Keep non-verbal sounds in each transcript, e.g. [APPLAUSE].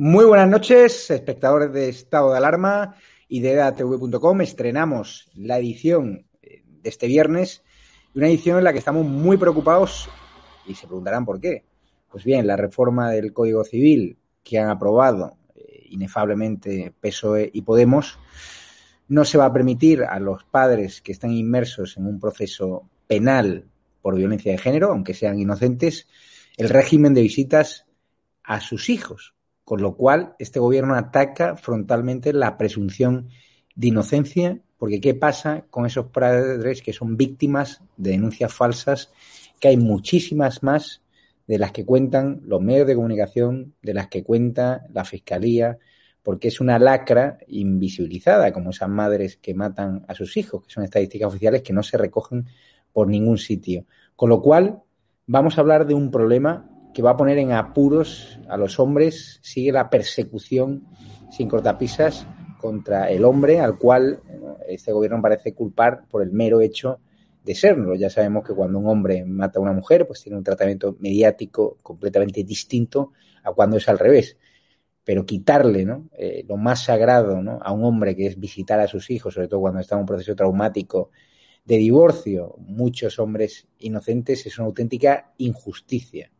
Muy buenas noches, espectadores de Estado de Alarma y de edatv.com. Estrenamos la edición eh, de este viernes, una edición en la que estamos muy preocupados y se preguntarán por qué. Pues bien, la reforma del Código Civil que han aprobado eh, inefablemente PSOE y Podemos no se va a permitir a los padres que están inmersos en un proceso penal por violencia de género, aunque sean inocentes, el régimen de visitas a sus hijos con lo cual, este gobierno ataca frontalmente la presunción de inocencia, porque ¿qué pasa con esos padres que son víctimas de denuncias falsas? Que hay muchísimas más de las que cuentan los medios de comunicación, de las que cuenta la Fiscalía, porque es una lacra invisibilizada, como esas madres que matan a sus hijos, que son estadísticas oficiales que no se recogen por ningún sitio. Con lo cual, vamos a hablar de un problema que va a poner en apuros a los hombres, sigue la persecución sin cortapisas contra el hombre al cual este gobierno parece culpar por el mero hecho de serlo. Ya sabemos que cuando un hombre mata a una mujer, pues tiene un tratamiento mediático completamente distinto a cuando es al revés. Pero quitarle ¿no? Eh, lo más sagrado ¿no? a un hombre que es visitar a sus hijos, sobre todo cuando está en un proceso traumático de divorcio, muchos hombres inocentes, es una auténtica injusticia.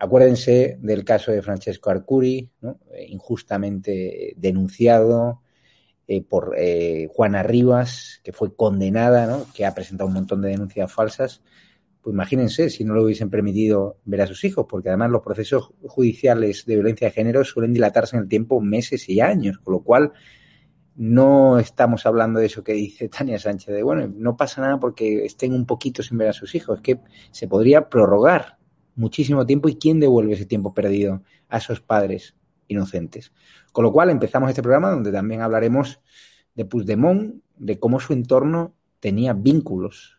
Acuérdense del caso de Francesco Arcuri, eh, injustamente denunciado eh, por eh, Juana Rivas, que fue condenada, que ha presentado un montón de denuncias falsas. Pues imagínense si no le hubiesen permitido ver a sus hijos, porque además los procesos judiciales de violencia de género suelen dilatarse en el tiempo meses y años, con lo cual no estamos hablando de eso que dice [LAUGHS] Tania Sánchez, de bueno, no pasa nada porque estén un poquito sin ver a sus hijos, es que se podría prorrogar muchísimo tiempo y quién devuelve ese tiempo perdido a esos padres inocentes. Con lo cual empezamos este programa donde también hablaremos de Puigdemont, de cómo su entorno tenía vínculos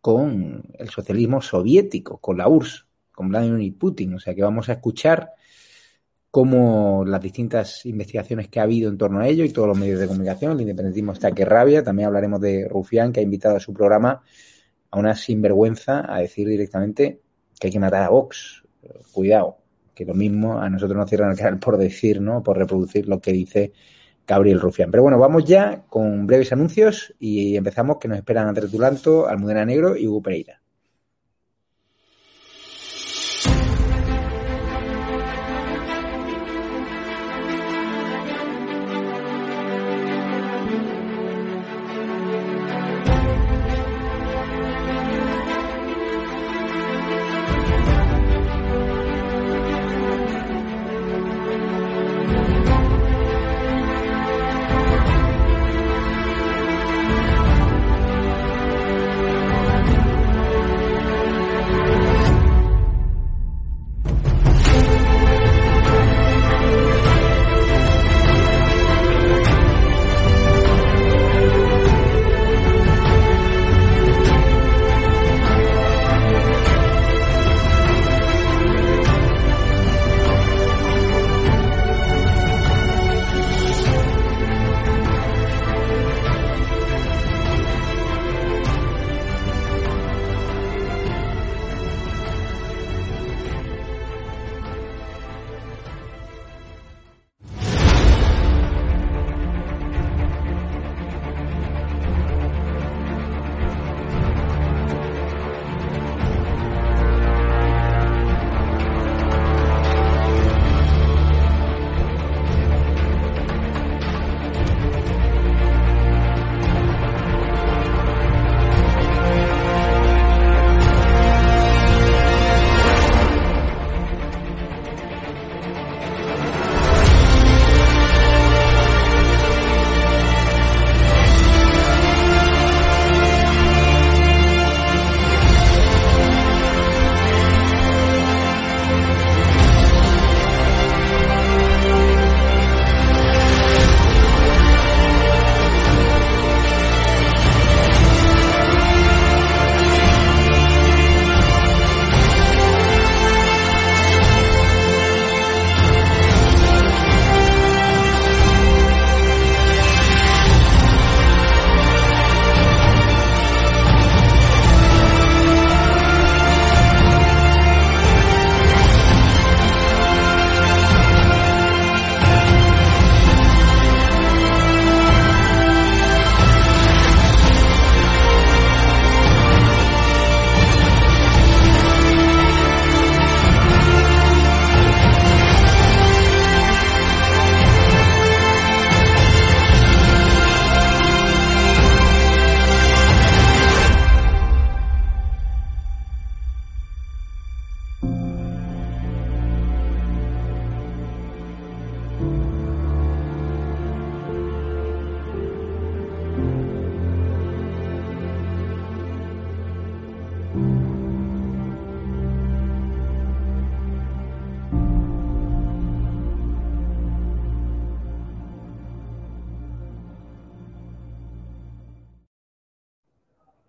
con el socialismo soviético, con la URSS, con Vladimir Putin. O sea que vamos a escuchar cómo las distintas investigaciones que ha habido en torno a ello y todos los medios de comunicación, el independentismo está que rabia. También hablaremos de Rufián, que ha invitado a su programa a una sinvergüenza a decir directamente que hay que matar a Vox. Cuidado, que lo mismo a nosotros nos cierran el canal por decir, ¿no? Por reproducir lo que dice Gabriel Rufián. Pero bueno, vamos ya con breves anuncios y empezamos que nos esperan Andrés Dulanto, Almudena Negro y Hugo Pereira.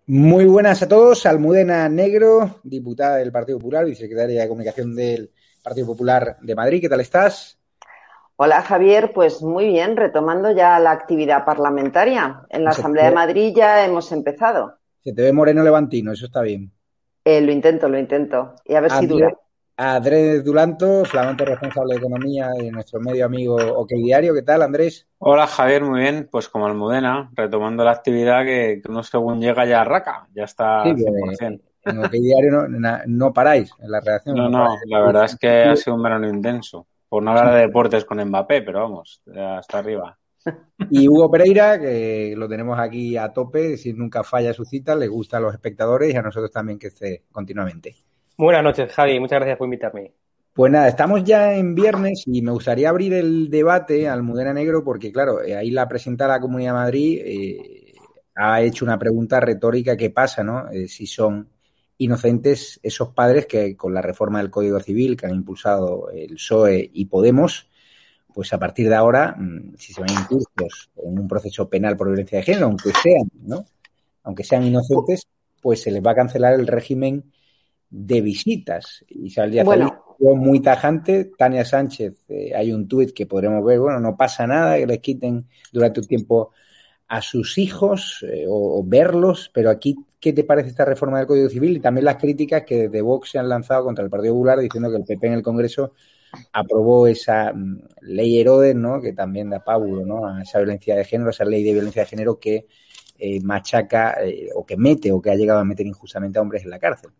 Muy buenas a todos. Almudena Negro, diputada del Partido Popular y secretaria de Comunicación del Partido Popular de Madrid. ¿Qué tal estás? Hola Javier, pues muy bien, retomando ya la actividad parlamentaria. En la Asamblea de Madrid ya hemos empezado. Se te ve moreno levantino, eso está bien. Eh, lo intento, lo intento. Y a ver si dura. Andrés Dulanto, flamante responsable de Economía de nuestro medio amigo OK Diario. ¿Qué tal, Andrés? Hola, Javier, muy bien. Pues como Almudena, retomando la actividad que, uno según llega ya arraca, ya está 100%. En OK Diario no, paráis en la redacción. No, no, la verdad es que ha sido un verano intenso. Por no hablar de deportes con Mbappé, pero vamos, hasta arriba. Y Hugo Pereira, que lo tenemos aquí a tope, si nunca falla su cita, le gusta a los espectadores y a nosotros también que esté continuamente. Buenas noches, Javi. Muchas gracias por invitarme. Pues nada, estamos ya en viernes y me gustaría abrir el debate al Mudena Negro porque, claro, eh, ahí la presenta la Comunidad de Madrid eh, ha hecho una pregunta retórica que pasa, ¿no? Eh, si son inocentes esos padres que con la reforma del Código Civil que han impulsado el PSOE y Podemos, pues a partir de ahora, mm, si se van incursos en un proceso penal por violencia de género, aunque sean, ¿no? Aunque sean inocentes, pues se les va a cancelar el régimen de visitas. Isabel Díaz bueno. muy tajante. Tania Sánchez, eh, hay un tuit que podremos ver, bueno, no pasa nada que les quiten durante un tiempo a sus hijos eh, o, verlos, pero aquí, ¿qué te parece esta reforma del Código Civil? Y también las críticas que desde Vox se han lanzado contra el Partido Popular diciendo que el PP en el Congreso aprobó esa mm, ley Herodes, ¿no? Que también da pábulo, ¿no? A esa violencia de género, esa ley de violencia de género que eh, machaca o que mete o que ha llegado a meter injustamente a hombres en la cárcel.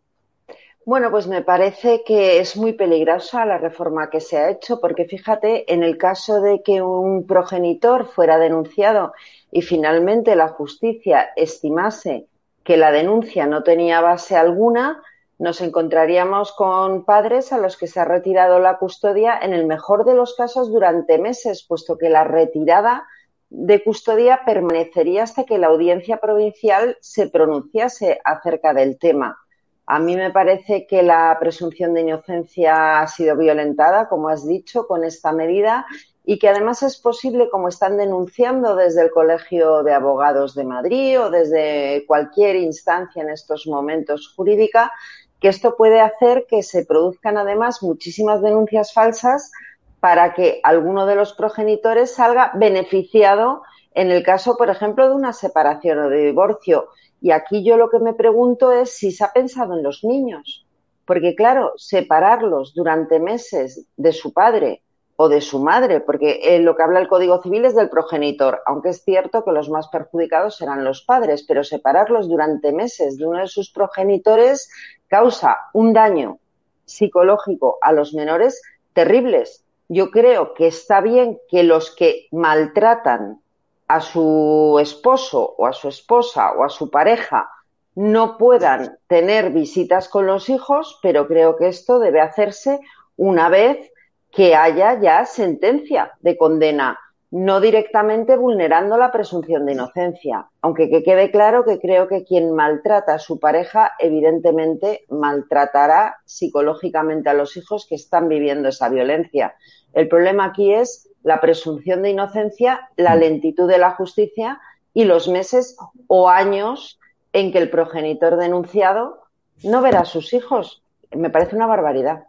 Bueno, pues me parece que es muy peligrosa la reforma que se ha hecho, porque fíjate, en el caso de que un progenitor fuera denunciado y finalmente la justicia estimase que la denuncia no tenía base alguna, nos encontraríamos con padres a los que se ha retirado la custodia, en el mejor de los casos, durante meses, puesto que la retirada de custodia permanecería hasta que la audiencia provincial se pronunciase acerca del tema. A mí me parece que la presunción de inocencia ha sido violentada, como has dicho, con esta medida y que además es posible, como están denunciando desde el Colegio de Abogados de Madrid o desde cualquier instancia en estos momentos jurídica, que esto puede hacer que se produzcan además muchísimas denuncias falsas para que alguno de los progenitores salga beneficiado en el caso, por ejemplo, de una separación o de divorcio. Y aquí yo lo que me pregunto es si se ha pensado en los niños. Porque claro, separarlos durante meses de su padre o de su madre, porque eh, lo que habla el Código Civil es del progenitor, aunque es cierto que los más perjudicados serán los padres, pero separarlos durante meses de uno de sus progenitores causa un daño psicológico a los menores terribles. Yo creo que está bien que los que maltratan a su esposo o a su esposa o a su pareja no puedan tener visitas con los hijos, pero creo que esto debe hacerse una vez que haya ya sentencia de condena, no directamente vulnerando la presunción de inocencia. Aunque que quede claro que creo que quien maltrata a su pareja, evidentemente maltratará psicológicamente a los hijos que están viviendo esa violencia. El problema aquí es la presunción de inocencia, la mm. lentitud de la justicia y los meses o años en que el progenitor denunciado no verá a sus hijos. Me parece una barbaridad.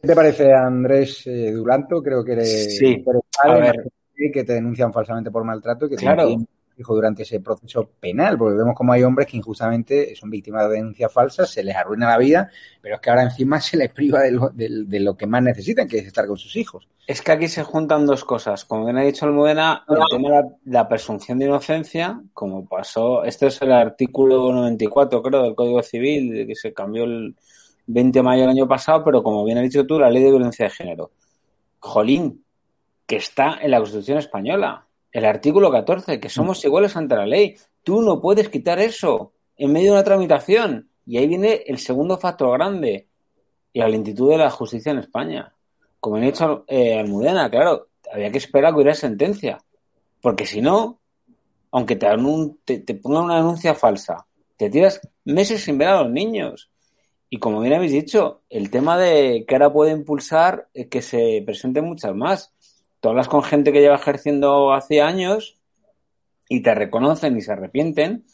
¿Qué te parece, Andrés eh, Duranto? Creo que eres, sí. que te denuncian falsamente por maltrato y que claro durante ese proceso penal, porque vemos como hay hombres que injustamente son víctimas de denuncias falsas, se les arruina la vida, pero es que ahora encima se les priva de lo, de, lo que más necesitan, que es estar con sus hijos. Es que aquí se juntan dos cosas. Como bien ha dicho Almudena, el tema de la, presunción de inocencia, como pasó, este es el artículo 94, creo, del Código Civil, que se cambió el 20 de mayo del año pasado, pero como bien has dicho tú, la ley de violencia de género. Jolín, que está en la Constitución española el artículo 14, que somos mm. iguales ante la ley. Tú no puedes quitar eso en medio de una tramitación. Y ahí viene el segundo factor grande, la lentitud de la justicia en España. Como han dicho eh, Almudena, claro, había que esperar a que hubiera sentencia. Porque si no, aunque te, te, pongan una denuncia falsa, te tiras meses sin ver a los niños. Y como bien habéis dicho, el tema de que ahora puede impulsar que se presenten muchas más tú hablas con gente que lleva ejerciendo hace años y te reconocen y se arrepienten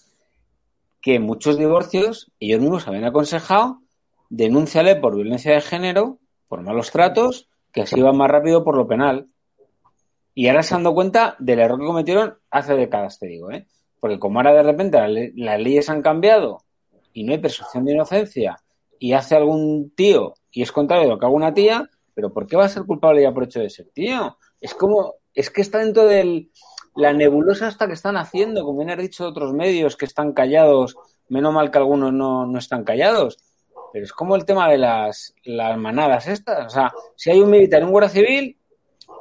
que muchos divorcios ellos mismos habían aconsejado denúnciale por violencia de género, por malos tratos, que así va más rápido por lo penal. Y ahora se han dado cuenta del error que cometieron hace décadas, te digo, ¿eh? Porque como ahora de repente las leyes han cambiado y no hay presunción de inocencia y hace algún tío y es contrario de lo que haga una tía, pero ¿por qué va a ser culpable ya por hecho de ser tío? Es como, es que está dentro de la nebulosa hasta que están haciendo, como bien has dicho otros medios que están callados, menos mal que algunos no, no están callados, pero es como el tema de las, las manadas estas, o sea, si hay un militar en un guardia civil,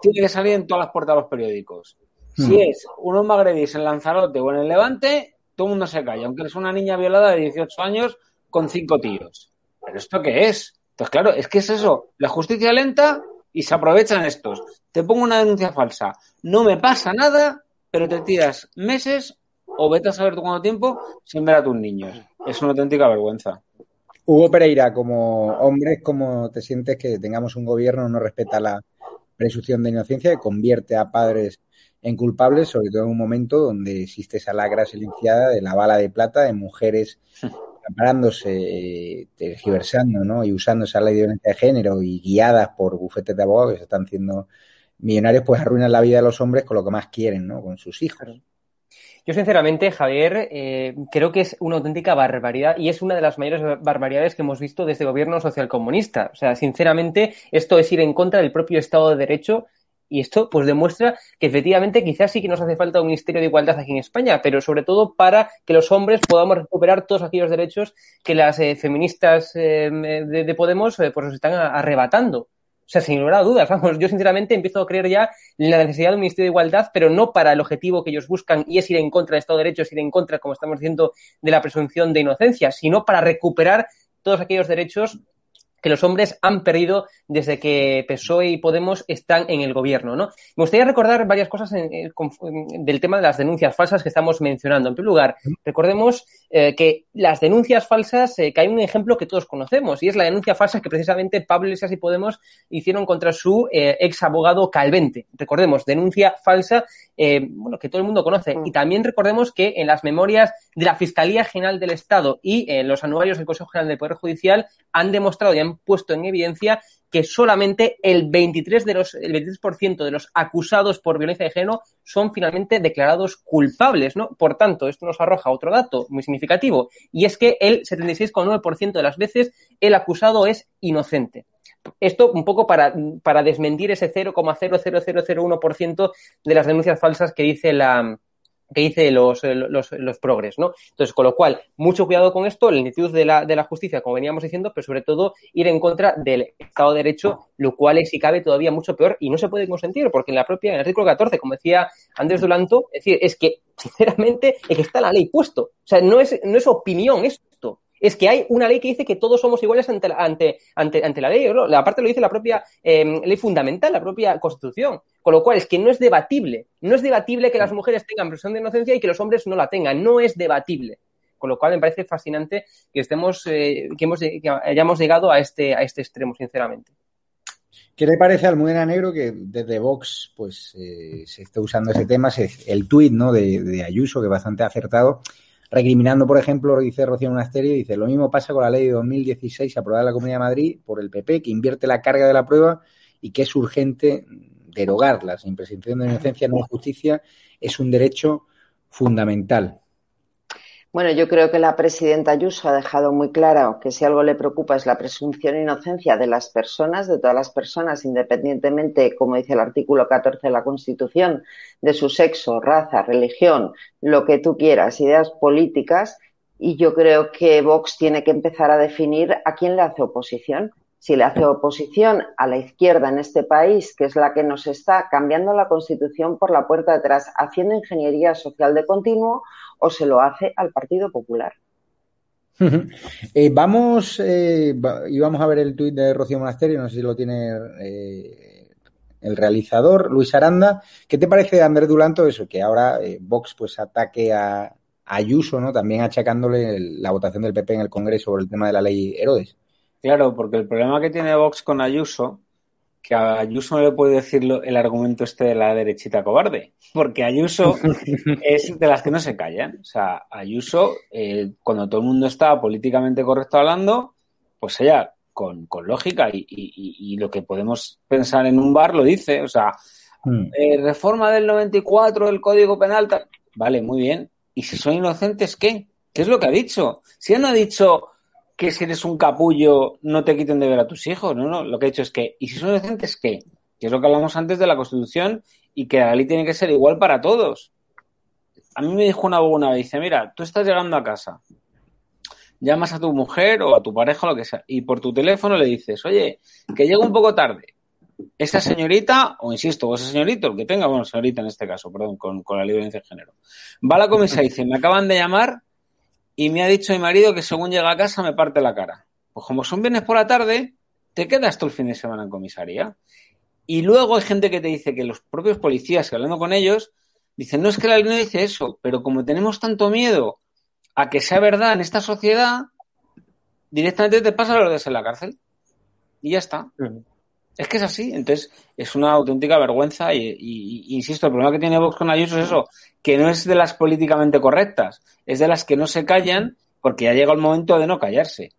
tiene que salir en todas las puertas de los periódicos. Si hmm. es unos magredís en Lanzarote o en el Levante, todo el mundo se calla, aunque es una niña violada de 18 años con cinco tíos. ¿Pero esto qué es? Entonces, claro, es que es eso, la justicia lenta y se aprovechan estos. Te pongo una denuncia falsa, no me pasa nada, pero te tiras meses o vete a saber cuánto tiempo sin ver a tus niños. Es una auténtica vergüenza. Hugo Pereira, como hombre, ¿cómo te sientes que tengamos un gobierno que no respeta la presunción de inocencia y convierte a padres en culpables, sobre todo en un momento donde existe esa lagra silenciada de la bala de plata de mujeres preparándose, eh, tergiversando ¿no? y usando esa ley de violencia de género y guiadas por bufetes de abogados que se están haciendo millonarios, pues arruinan la vida de los hombres con lo que más quieren, ¿no? con sus hijos. Yo, sinceramente, Javier, eh, creo que es una auténtica barbaridad y es una de las mayores barbaridades que hemos visto desde el gobierno socialcomunista. O sea, sinceramente, esto es ir en contra del propio Estado de Derecho y esto pues demuestra que efectivamente quizás sí que nos hace falta un Ministerio de Igualdad aquí en España, pero sobre todo para que los hombres podamos recuperar todos aquellos derechos que las eh, feministas eh, de, Podemos pues nos están arrebatando. O sea, sin lugar a dudas, vamos, yo sinceramente empiezo a creer ya en la necesidad de un Ministerio de Igualdad, pero no para el objetivo que ellos buscan y es ir en contra del Estado de Derecho, ir en contra, como estamos diciendo, de la presunción de inocencia, sino para recuperar todos aquellos derechos que los hombres han perdido desde que PSOE y Podemos están en el gobierno. ¿no? Me gustaría recordar varias cosas del tema de las denuncias falsas que estamos mencionando. En primer lugar, recordemos eh, que las denuncias falsas, eh, que hay un ejemplo que todos conocemos, y es la denuncia falsa que precisamente Pablo Iglesias y Podemos hicieron contra su eh, ex abogado Calvente. Recordemos, denuncia falsa, bueno, que todo el mundo conoce. Mm. Y también recordemos que en las memorias de la Fiscalía General del Estado y en los anuarios del Consejo General del Poder Judicial han demostrado y han puesto en evidencia que solamente el 23 de los el 23% de los acusados por violencia de género son finalmente declarados culpables, ¿no? Por tanto, esto nos arroja otro dato muy significativo y es que el 76,9% de las veces el acusado es inocente. Esto un poco para, para desmentir ese 0,00001% de las denuncias falsas que dice la, que dice los, los, los, progres, ¿no? Entonces, con lo cual, mucho cuidado con esto, la lentitud de la, de la justicia, como veníamos diciendo, pero sobre todo ir en contra del Estado de Derecho, lo cual es, si cabe, todavía mucho peor y no se puede consentir, porque en la propia, en el artículo 14, como decía Andrés Dulanto, es decir, es que, sinceramente, es que está la ley puesto. O sea, no es, no es opinión esto es que hay una ley que dice que todos somos iguales ante la, ante, ante, ante la ley. ¿no? Aparte lo dice la propia em, ley fundamental, la propia Constitución. Con lo cual es que no es debatible. No es debatible que las mujeres tengan presunción de inocencia y que los hombres no la tengan. No es debatible. Con lo cual me parece fascinante que estemos, eh, que, hemos, que hayamos llegado a este, a este extremo, sinceramente. ¿Qué le parece al Almudena Negro que desde Vox pues eh, se está usando ese tema? El tuit ¿no? de, de Ayuso, que es bastante acertado, recriminando, por ejemplo, dice Rocío Monasterio, dice, lo mismo pasa con la ley de 2016 aprobada en la Comunidad de Madrid por el PP, que invierte la carga de la prueba y que es urgente derogarla. Sin presunción de inocencia no justicia es un derecho fundamental. Bueno, yo creo que la presidenta Ayuso ha dejado muy claro que si algo le preocupa es la presunción de inocencia de las personas, de todas las personas, independientemente, como dice el artículo 14 de la Constitución, de su sexo, raza, religión, lo que tú quieras, ideas políticas. Y yo creo que Vox tiene que empezar a definir a quién le hace oposición. Si le hace oposición a la izquierda en este país, que es la que nos está cambiando la Constitución por la puerta de atrás, haciendo ingeniería social de continuo, o se lo hace al Partido Popular. [LAUGHS] Eh, vamos, eh, y vamos a ver el tuit de Rocío Monasterio, no sé si lo tiene eh, el realizador, Luis Aranda. ¿Qué te parece, Andrés Dulanto, eso? Que ahora Vox pues ataque a, Ayuso, ¿no? También achacándole la votación del PP en el Congreso sobre el tema de la ley Herodes. Claro, porque el problema que tiene Vox con Ayuso, que a Ayuso no le puede decir el argumento este de la derechita cobarde, porque Ayuso [LAUGHS] es de las que no se callan. O sea, Ayuso, eh, cuando todo el mundo está políticamente correcto hablando, pues ella, con, lógica y, lo que podemos pensar en un bar, lo dice. O sea, mm. eh, reforma del 94 del Código Penal, vale, muy bien. ¿Y si son inocentes, qué? ¿Qué es lo que ha dicho? Si él no ha dicho que si eres un capullo no te quiten de ver a tus hijos, no, no, lo que he dicho es que, ¿y si son inocentes qué? Que es lo que hablamos antes de la Constitución y que la ley tiene que ser igual para todos. A mí me dijo una abogada, dice, mira, tú estás llegando a casa, llamas a tu mujer o a tu pareja, lo que sea, y por tu teléfono le dices, oye, que llego un poco tarde. Esa señorita, o insisto, o ese señorito, el que tenga, bueno, señorita en este caso, perdón, con, con la violencia de género, va a la comisaría y dice, me acaban de llamar y me ha dicho mi marido que según llega a casa me parte la cara. Pues como son viernes por la tarde, te quedas todo el fin de semana en comisaría. Y luego hay gente que te dice que los propios policías, que hablando con ellos, dicen, no es que la ley no dice eso, pero como tenemos tanto miedo a que sea verdad en esta sociedad, directamente te pasa los días en la cárcel. Y ya está. Es que es así. Entonces, es una auténtica vergüenza y, insisto, el problema que tiene Vox con Ayuso es eso, que no es de las políticamente correctas, es de las que no se callan porque ya llega el momento de no callarse.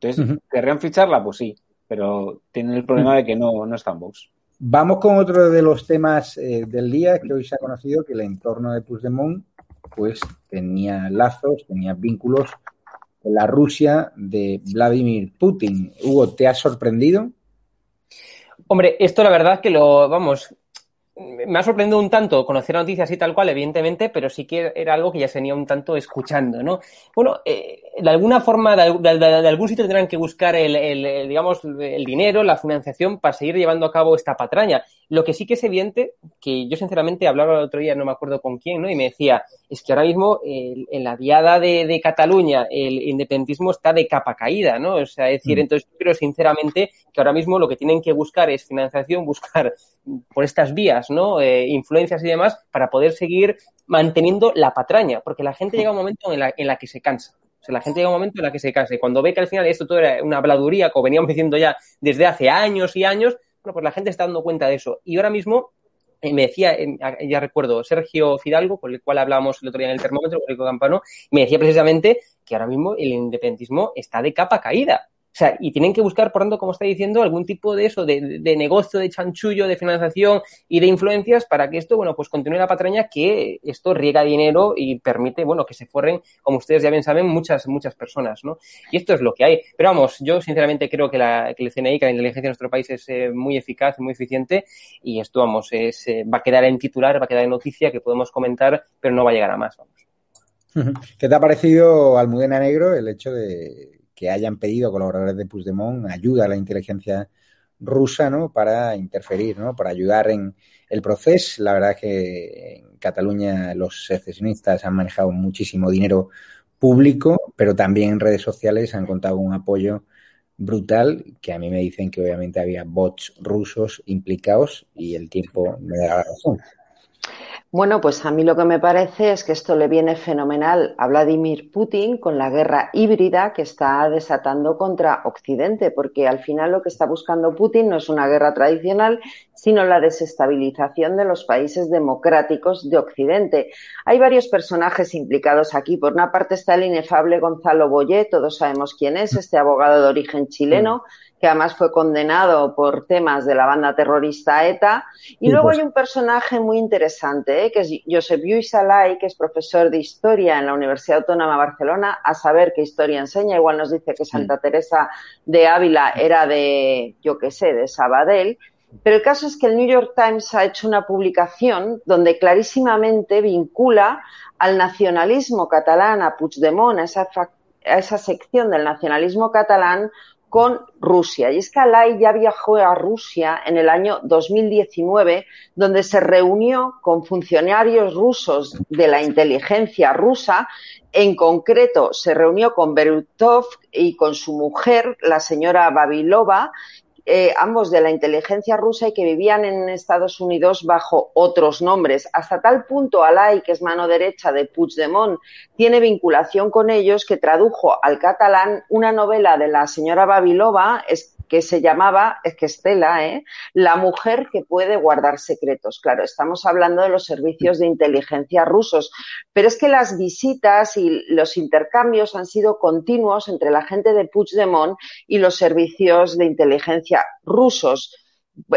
Entonces, ¿querrían ficharla? Pues sí, pero tienen el problema de que no, no está en Vox. Vamos con otro de los temas eh, del día que hoy se ha conocido que el entorno de Puigdemont pues tenía lazos, tenía vínculos con la Rusia de Vladimir Putin. Hugo, ¿te ha sorprendido? Hombre, esto la verdad que lo, vamos, me ha sorprendido un tanto conocer la noticia así tal cual, evidentemente, pero sí que era algo que ya se venía un tanto escuchando, ¿no? Bueno, eh, de alguna forma, de, algún sitio tendrán que buscar el, digamos, el dinero, la financiación para seguir llevando a cabo esta patraña. Lo que sí que es evidente, que yo sinceramente hablaba el otro día, no me acuerdo con quién, ¿no? Y me decía, es que ahora mismo en la diada de, Cataluña el independentismo está de capa caída, ¿no? O sea, es decir, mm. entonces yo creo sinceramente que ahora mismo lo que tienen que buscar es financiación, [LAUGHS] buscar por estas vías, ¿no? Eh, influencias y demás, para poder seguir manteniendo la patraña, porque la gente llega a un momento en la, en la que se cansa. O sea, la gente llega a un momento en la que se cansa y cuando ve que al final esto todo era una habladuría, como veníamos diciendo ya desde hace años y años, bueno, pues la gente está dando cuenta de eso. Y ahora mismo eh, me decía, ya recuerdo, Sergio Fidalgo, con el cual hablábamos el otro día en el termómetro, con el Campano, me decía precisamente que ahora mismo el independentismo está de capa caída. O sea, y tienen que buscar, por tanto, como está diciendo, algún tipo de eso, de, negocio, de chanchullo, de financiación y de influencias para que esto, bueno, pues continúe la patraña, que esto riega dinero y permite, bueno, que se forren, como ustedes ya bien saben, muchas, muchas personas, ¿no? Y esto es lo que hay. Pero vamos, yo sinceramente creo que, la, que el CNI, que la inteligencia de nuestro país es eh, muy eficaz, muy eficiente y esto, vamos, es, eh, va a quedar en titular, va a quedar en noticia que podemos comentar, pero no va a llegar a más, vamos. [LAUGHS] ¿Qué te ha parecido, Almudena Negro, el hecho de que hayan pedido colaboradores de Puigdemont ayuda a la inteligencia rusa, ¿no? Para interferir, ¿no? Para ayudar en el proceso. La verdad es que en Cataluña los secesionistas han manejado muchísimo dinero público, pero también en redes sociales han contado un apoyo brutal, que a mí me dicen que obviamente había bots rusos implicados y el tiempo me da la razón. Bueno, pues a mí lo que me parece es que esto le viene fenomenal a Vladimir Putin con la guerra híbrida que está desatando contra Occidente, porque al final lo que está buscando Putin no es una guerra tradicional, sino la desestabilización de los países democráticos de Occidente. Hay varios personajes implicados aquí. Por una parte está el inefable Gonzalo Boyé, todos sabemos quién es, este abogado de origen chileno que además fue condenado por temas de la banda terrorista ETA. Y luego pues. hay un personaje muy interesante, ¿eh? que es Josep Lluís Alay, que es profesor de historia en la Universidad Autónoma de Barcelona, a saber qué historia enseña. Igual nos dice que Santa. Teresa de Ávila era de, yo qué sé, de Sabadell. Pero el caso es que el New York Times ha hecho una publicación donde clarísimamente vincula al nacionalismo catalán, a Puigdemont, a esa, a esa sección del nacionalismo catalán con Rusia. Y es que Alay ya viajó a Rusia en el año 2019, donde se reunió con funcionarios rusos de la inteligencia rusa. En concreto, se reunió con Berutov y con su mujer, la señora Babilova, eh, ambos de la inteligencia rusa y que vivían en Estados Unidos bajo otros nombres. Hasta tal punto Alay, que es mano derecha de Puigdemont, tiene vinculación con ellos que tradujo al catalán una novela de la señora Babilova que se llamaba, es que Estela, ¿eh? la mujer que puede guardar secretos. Claro, estamos hablando de los servicios de inteligencia rusos, pero es que las visitas y los intercambios han sido continuos entre la gente de Puigdemont y los servicios de inteligencia rusos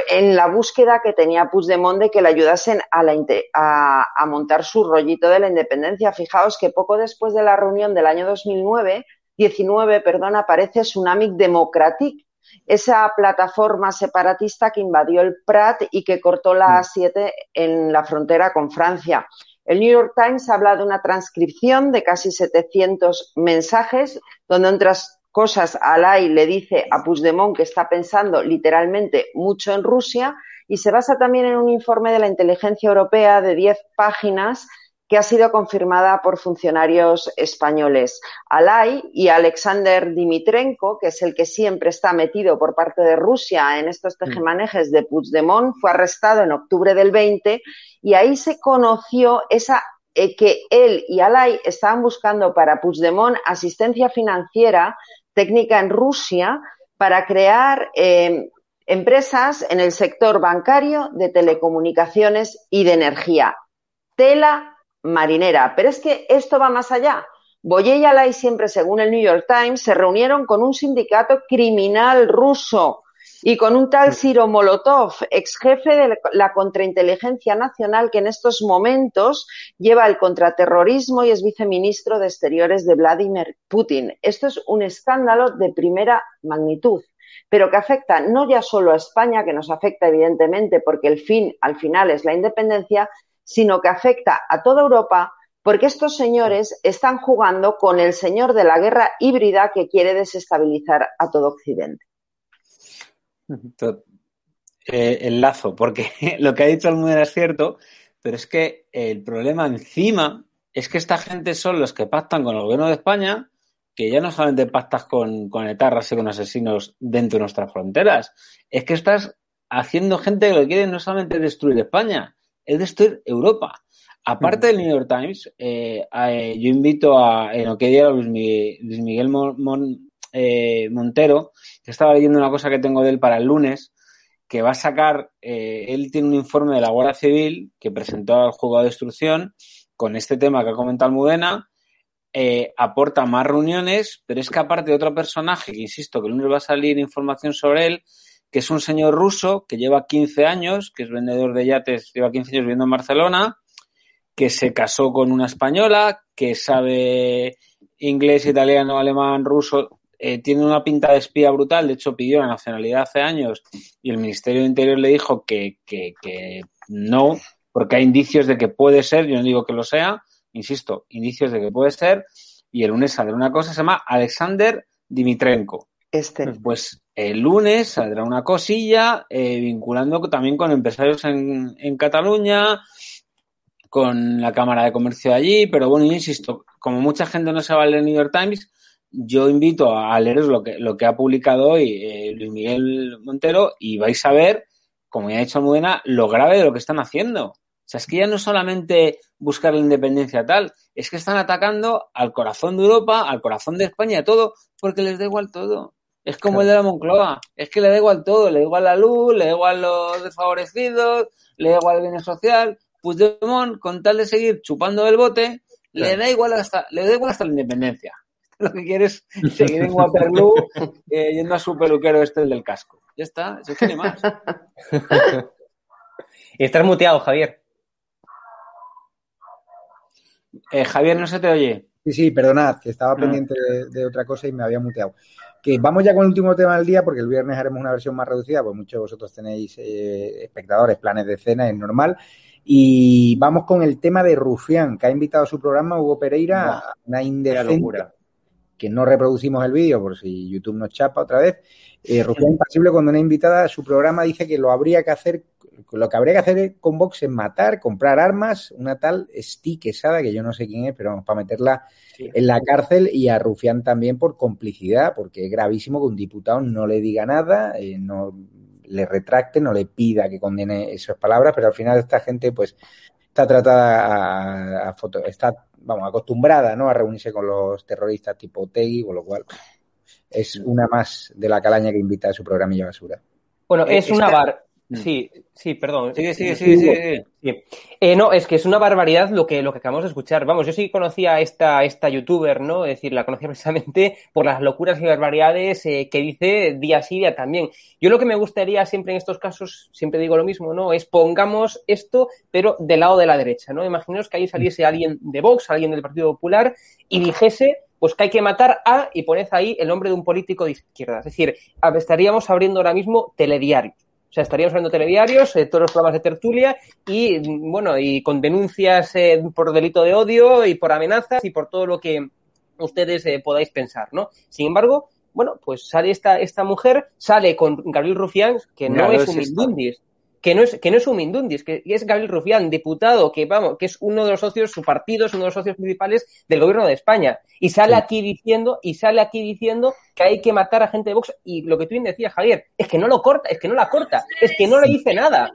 en la búsqueda que tenía Puigdemont de que le ayudasen a, a, montar su rollito de la independencia. Fijaos que poco después de la reunión del año 2009, 19, perdón, aparece Tsunami Democratic, esa plataforma separatista que invadió el Prat y que cortó la A7 en la frontera con Francia. El New York Times habla de una transcripción de casi 700 mensajes, donde otras cosas Alay le dice a Puigdemont que está pensando literalmente mucho en Rusia y se basa también en un informe de la inteligencia europea de 10 páginas que ha sido confirmada por funcionarios españoles. Alay y Alexander Dimitrenko, que es el que siempre está metido por parte de Rusia en estos tejemanejes de Puigdemont, fue arrestado en octubre del 20 y ahí se conoció eh, que él y Alay estaban buscando para Puigdemont asistencia financiera técnica en Rusia para crear eh, empresas en el sector bancario, de telecomunicaciones y de energía. Tela marinera. Pero es que esto va más allá. Boye y Alay siempre, según el New York Times, se reunieron con un sindicato criminal ruso y con un tal Ciro Molotov, ex jefe de la contrainteligencia nacional que en estos momentos lleva el contraterrorismo y es viceministro de Exteriores de Vladimir Putin. Esto es un escándalo de primera magnitud pero que afecta no ya solo a España, que nos afecta evidentemente porque el fin al final es la independencia, sino que afecta a toda Europa porque estos señores están jugando con el señor de la guerra híbrida que quiere desestabilizar a todo Occidente. Eh, el lazo, porque [LAUGHS] lo que ha dicho Almudena es cierto, pero es que el problema encima es que esta gente son los que pactan con el gobierno de España, que ya no solamente pactas con, con etarras y con asesinos dentro de nuestras fronteras, es que estás haciendo gente que lo quiere no solamente destruir España, es destruir Europa. Aparte del New York Times, eh, eh, yo invito a, en lo que diga Luis Miguel, Montero, que estaba leyendo una cosa que tengo de él para el lunes, que va a sacar, eh, él tiene un informe de la Guardia Civil que presentó al juzgado de instrucción con este tema que ha comentado Almudena, eh, aporta más reuniones, pero es que aparte de otro personaje, que insisto, que el lunes va a salir información sobre él, que es un señor ruso que lleva 15 años, que es vendedor de yates, lleva 15 años viviendo en Barcelona, que se casó con una española, que sabe inglés, italiano, alemán, ruso, eh, tiene una pinta de espía brutal, de hecho pidió la nacionalidad hace años y el Ministerio de Interior le dijo que, que, que no, porque hay indicios de que puede ser, yo no digo que lo sea, insisto, indicios de que puede ser, y el lunes saldrá una cosa, se llama Alexander Dimitrenko. Este. Pues el lunes saldrá una cosilla eh, vinculando también con empresarios en, en Cataluña, con la Cámara de Comercio de allí, pero bueno, insisto, como mucha gente no se va a leer el New York Times, yo invito a que, lo que ha publicado hoy eh, Luis Miguel Montero y vais a ver, como ya ha dicho Almudena, lo grave de lo que están haciendo. O sea, es que ya no solamente buscar la independencia tal, es que están atacando al corazón de Europa, al corazón de España, todo, porque les da igual todo. Es como el de la Moncloa, es que le da igual todo, le da igual la luz, le da igual los desfavorecidos, le da igual el bien social. Puigdemont, con tal de seguir chupando el bote, le da igual hasta, le da igual hasta la independencia [LAUGHS] lo que quieres [LAUGHS] seguir en Waterloo eh, yendo a su peluquero este el del casco. Ya está, eso tiene más. [LAUGHS] Estás muteado, Javier. Eh, Javier, no se te oye. Sí, sí, perdonad, que estaba pendiente de, otra cosa y me había muteado. Que vamos ya con el último tema del día, porque el viernes haremos una versión más reducida, pues muchos de vosotros tenéis eh, espectadores, planes de cena, es normal. Y vamos con el tema de Rufián, que ha invitado a su programa Hugo Pereira a una indecente, que no reproducimos el vídeo por si YouTube nos chapa otra vez. Eh, Rufino Impasible, cuando una invitada a su programa dice que lo habría que hacer, lo que habría que hacer con Vox es matar, comprar armas, una tal Sti Quesada, que yo no sé quién es, pero vamos, para meterla en la cárcel y a Rufián también por complicidad, porque es gravísimo que un diputado no le diga nada, eh, no le retracte, no le pida que condene esas palabras, pero al final esta gente pues está tratada a, foto, está, vamos, acostumbrada, ¿no? A reunirse con los terroristas tipo Tegui, con lo cual es una más de la calaña que invita a su programilla basura. Bueno, es una bar. Mm. Sí, sí, perdón. Sigue, sigue, sigue. Sí. Eh, no, es que es una barbaridad lo que, lo que acabamos de escuchar. Vamos, yo sí conocía a esta, esta youtuber, ¿no? Es decir, la conocía [LAUGHS] precisamente por las locuras y barbaridades eh, que dice día sí, día también. Yo lo que me gustaría siempre en estos casos, siempre digo lo mismo, ¿no? Es pongamos esto, pero del lado de la derecha, ¿no? Imaginaos que ahí saliese alguien de Vox, alguien del Partido Popular, y dijese pues que hay que matar a, y poned ahí el nombre de un político de izquierda. Es decir, estaríamos abriendo ahora mismo telediarios. O sea, estaríamos abriendo telediarios, eh, todos los programas de tertulia y, bueno, y con denuncias eh, por delito de odio y por amenazas y por todo lo que ustedes eh, podáis pensar, ¿no? Sin embargo, bueno, pues sale esta, esta mujer, sale con Gabriel Rufián, que no es es un esto. Que no es, que no es un Mindundis, que es Gabriel Rufián, diputado, que vamos, que es uno de los socios, su partido es uno de los socios principales del gobierno de España. Y sale Sí. aquí diciendo, y sale aquí diciendo que hay que matar a gente de Vox. Y lo que tú bien decías, Javier, es que no lo corta, es que no la corta, es que no le dice nada.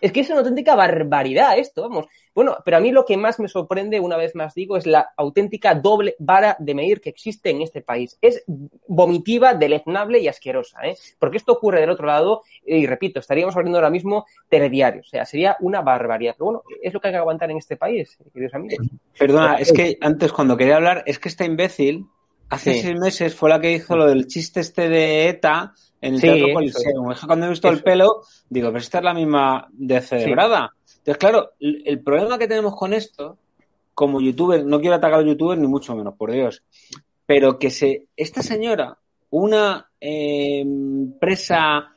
Es que es una auténtica barbaridad esto, vamos. Bueno, pero a mí lo que más me sorprende, una vez más digo, es la auténtica doble vara de medir que existe en este país. Es vomitiva, deleznable y asquerosa, ¿eh? Porque esto ocurre del otro lado, y repito, estaríamos abriendo ahora mismo telediarios. O sea, sería una barbaridad. Pero bueno, es lo que hay que aguantar en este país, queridos amigos. Perdona, es que antes cuando quería hablar, es que esta imbécil hace Sí. seis meses fue la que hizo lo del chiste este de ETA en el Sí, Teatro eso Coliseum. Es que Cuando he visto el pelo, digo, pero esta es la misma descerebrada. Entonces, claro, el problema que tenemos con esto, como youtuber, no quiero atacar a los youtubers ni mucho menos, por Dios, pero que se, esta señora, una eh, empresa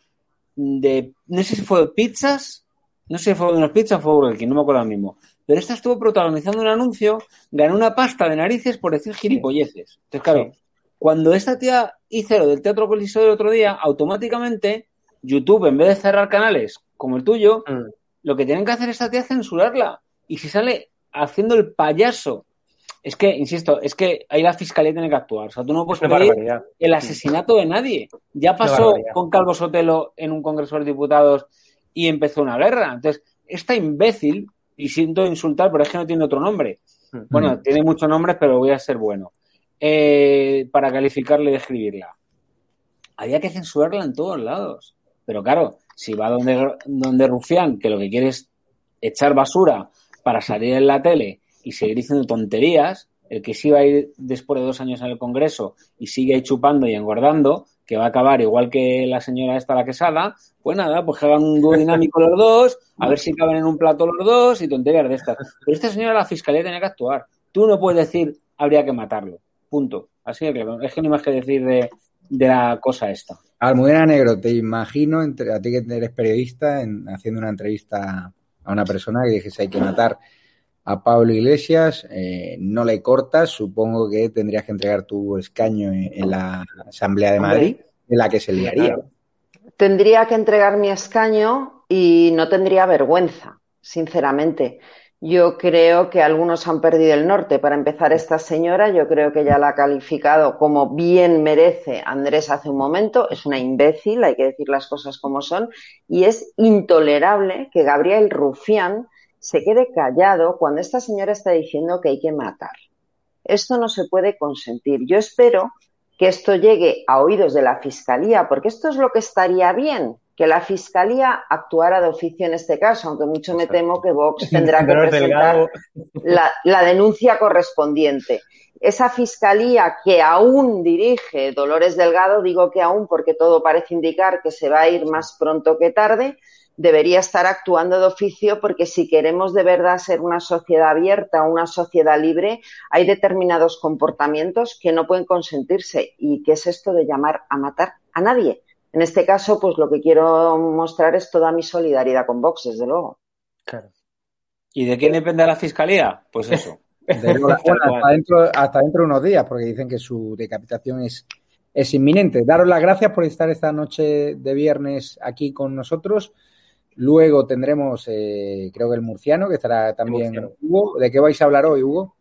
de, no sé si fue pizzas, no sé si fue de unas pizzas o fue Burger King, no me acuerdo ahora mismo. Pero esta estuvo protagonizando un anuncio, ganó una pasta de narices por decir gilipolleces. Entonces, claro, Sí. cuando esta tía hizo lo del Teatro Coliseo del otro día, automáticamente YouTube, en vez de cerrar canales como el tuyo, Mm. Lo que tienen que hacer esta tía es censurarla. Y si sale haciendo el payaso, es que, insisto, es que ahí la fiscalía tiene que actuar. O sea, tú no Es puedes pedir el asesinato de nadie. Ya pasó con Calvo Sotelo en un Congreso de Diputados y empezó una guerra. Entonces, esta imbécil, y siento insultar, pero es que no tiene otro nombre. Mm. Bueno, tiene muchos nombres, pero voy a ser bueno. Eh, para calificarla y describirla. Había que censurarla en todos lados. Pero claro, si va donde, donde Rufián, que lo que quiere es echar basura para salir en la tele y seguir diciendo tonterías, el que sí va a ir después de dos años en el Congreso y sigue ahí chupando y engordando, que va a acabar igual que la señora esta, la quesada, pues nada, pues que hagan un dúo dinámico los dos, a ver si caben en un plato los dos y tonterías de estas. Pero esta señora, la fiscalía tenía que actuar. Tú no puedes decir, habría que matarlo. Punto. Así de claro. Es que no hay más que decir de, de la cosa esta. Almudena Negro, te imagino, entre- a ti que eres periodista, en- haciendo una entrevista a una persona que dijese hay que matar a Pablo Iglesias, eh, no le cortas, supongo que tendrías que entregar tu escaño en, en la Asamblea de. Madrid, en la que se liaría. Tendría que entregar mi escaño y no tendría vergüenza, sinceramente. Yo creo que algunos han perdido el norte. Para empezar, esta señora, yo creo que ya la ha calificado como bien merece Andrés hace un momento. Es una imbécil, hay que decir las cosas como son. Y es intolerable que Gabriel Rufián se quede callado cuando esta señora está diciendo que hay que matar. Esto no se puede consentir. Yo espero que esto llegue a oídos de la Fiscalía, porque esto es lo que estaría bien, que la Fiscalía actuara de oficio en este caso, aunque mucho me temo que Vox tendrá que presentar la denuncia correspondiente. Esa fiscalía que aún dirige Dolores Delgado, digo que aún porque todo parece indicar que se va a ir más pronto que tarde, debería estar actuando de oficio porque si queremos de verdad ser una sociedad abierta, una sociedad libre, hay determinados comportamientos que no pueden consentirse. ¿Y qué es esto de llamar a matar a nadie? En este caso, pues lo que quiero mostrar es toda mi solidaridad con Vox, desde luego. Claro. ¿Y de quién depende la fiscalía? Pues eso. De Lola- [LAUGHS] bueno, hasta, dentro, hasta dentro de unos días, porque dicen que su decapitación es, es inminente. Daros las gracias por estar esta noche de viernes aquí con nosotros. Luego tendremos, eh, creo que el murciano, que estará también. Hugo. ¿De qué vais a hablar hoy, Hugo?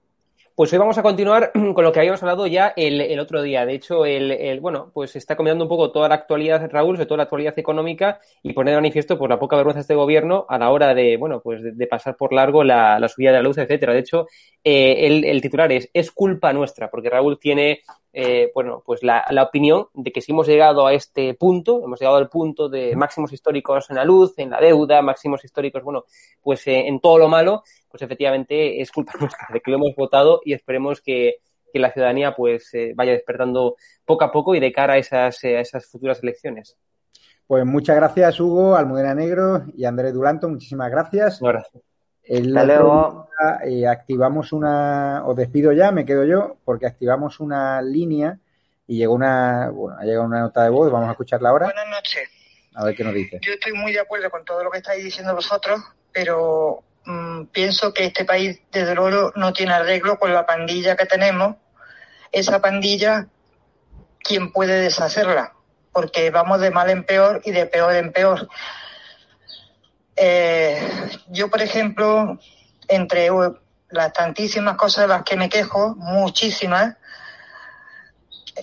Pues hoy vamos a continuar [CLEARS THROAT] con lo que habíamos hablado ya el, el otro día. De hecho, el, el- bueno, pues está comentando un poco toda la actualidad, Raúl, sobre todo la actualidad económica y poner de manifiesto pues, la poca vergüenza de este gobierno a la hora de, bueno, pues de, pasar por largo la, la subida de la luz, etcétera. De hecho, eh, el, titular es Es culpa nuestra, porque Raúl tiene, eh, bueno, pues la, la, opinión de que si hemos llegado a este punto, hemos llegado al punto de máximos históricos en la luz, en la deuda, máximos históricos, bueno, pues eh, en todo lo malo, pues efectivamente es culpa [LAUGHS] nuestra de que lo hemos votado y esperemos que, que la ciudadanía pues vaya despertando poco a poco y de cara a esas, a esas futuras elecciones. Pues muchas gracias, Hugo, Almudena Negro y Andrés Duranto. Muchísimas gracias. Gracias. Luego eh, activamos una, os despido ya, me quedo yo, porque activamos una línea y llegó una, bueno, ha llegado una nota de voz, vamos a escucharla ahora. Buenas noches. A ver qué nos dice. Yo estoy muy de acuerdo con todo lo que estáis diciendo vosotros, pero mm, pienso que este país, desde luego, no tiene arreglo con la pandilla que tenemos. Esa pandilla, ¿quién puede deshacerla? Porque vamos de mal en peor y de peor en peor. Eh, yo, por ejemplo, entre las tantísimas cosas de las que me quejo, muchísimas,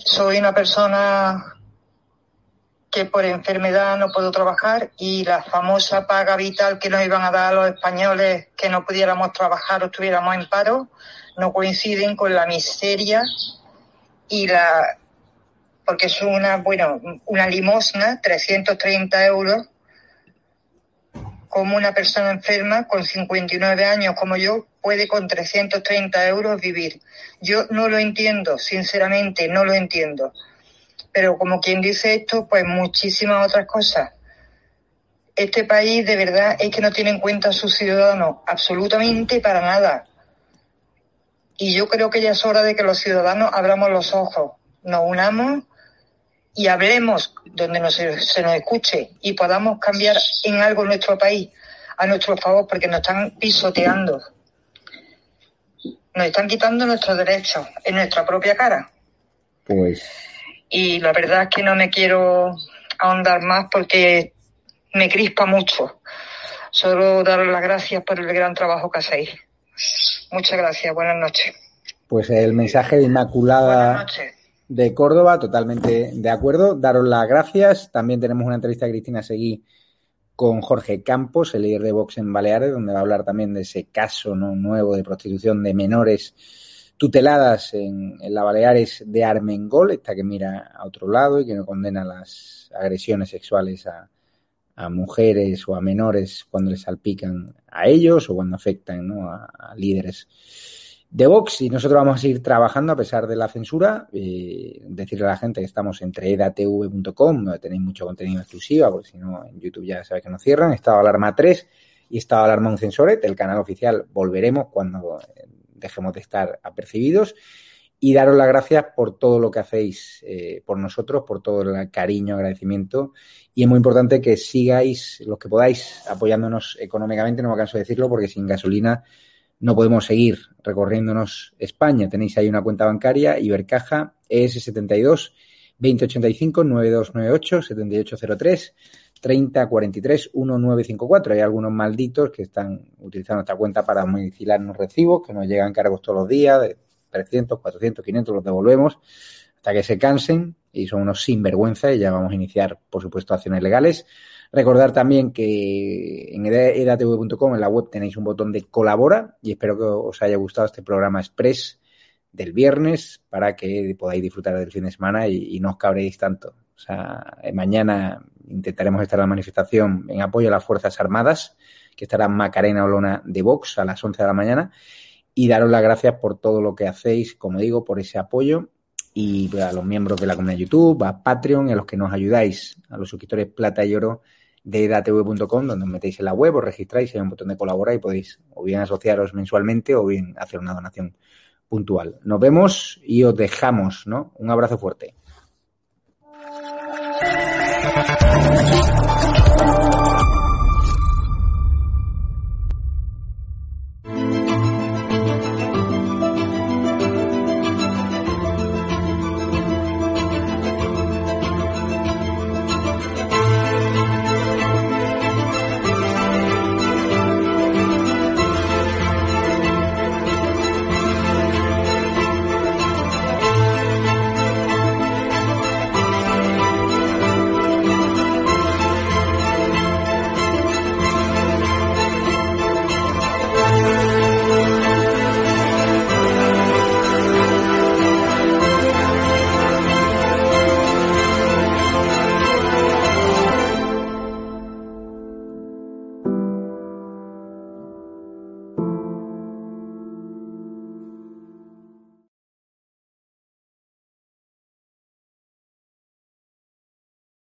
soy una persona que por enfermedad no puedo trabajar y la famosa paga vital que nos iban a dar a los españoles que no pudiéramos trabajar o estuviéramos en paro no coinciden con la miseria y la porque es una bueno una limosna 330 euros como una persona enferma con 59 años como yo puede con 330 euros vivir. Yo no lo entiendo, sinceramente, no lo entiendo. Pero como quien dice esto, pues muchísimas otras cosas. Este país de verdad es que no tiene en cuenta a sus ciudadanos absolutamente para nada. Y yo creo que ya es hora de que los ciudadanos abramos los ojos, nos unamos y hablemos donde nos, se nos escuche y podamos cambiar en algo nuestro país a nuestro favor porque nos están pisoteando. Nos están quitando nuestros derechos en nuestra propia cara. Pues. Y la verdad es que no me quiero ahondar más porque me crispa mucho. Solo daros las gracias por el gran trabajo que hacéis. Muchas gracias. Buenas noches. Pues el mensaje de Inmaculada. Buenas noches de Córdoba, totalmente de acuerdo. Daros las gracias. También tenemos una entrevista a Cristina Seguí con Jorge Campos, el líder de Vox en Baleares, donde va a hablar también de ese caso ¿no? nuevo de prostitución de menores tuteladas en, la Baleares de Armengol, esta que mira a otro lado y que no condena las agresiones sexuales a, mujeres o a menores cuando les salpican a ellos o cuando afectan ¿no? a líderes de Vox y nosotros vamos a seguir trabajando a pesar de la censura. Decirle a la gente que estamos entre edatv.com, donde tenéis mucho contenido exclusivo, porque si no en YouTube ya sabéis que nos cierran. Estado Alarma 3 y Estado Alarma un Censoret. El canal oficial volveremos cuando eh, dejemos de estar apercibidos. Y daros las gracias por todo lo que hacéis eh, por nosotros, por todo el cariño, agradecimiento. Y es muy importante que sigáis, los que podáis, apoyándonos económicamente. No me canso de decirlo, porque sin gasolina no podemos seguir recorriéndonos España. Tenéis ahí una cuenta bancaria, Ibercaja, ES72 2085 9298 7803 3043 1954. Hay algunos malditos que están utilizando esta cuenta para domicilarnos recibos, que nos llegan cargos todos los días, de 300, 400, 500, los devolvemos hasta que se cansen y son unos sinvergüenza y ya vamos a iniciar, por supuesto, acciones legales. Recordar también que en edatv.com en la web tenéis un botón de colabora y espero que os haya gustado este programa express del viernes para que podáis disfrutar del fin de semana y, no os cabréis tanto. O sea, eh, mañana intentaremos estar en la manifestación en apoyo a las Fuerzas Armadas, que estará Macarena Olona de Vox a las 11 de la mañana. Y daros las gracias por todo lo que hacéis, como digo, por ese apoyo y a los miembros de la comunidad de YouTube, a Patreon a los que nos ayudáis, a los suscriptores plata y oro de edatv.com, donde os metéis en la web, os registráis, hay un botón de colaborar y podéis o bien asociaros mensualmente o bien hacer una donación puntual. Nos vemos y os dejamos, ¿no? Un abrazo fuerte.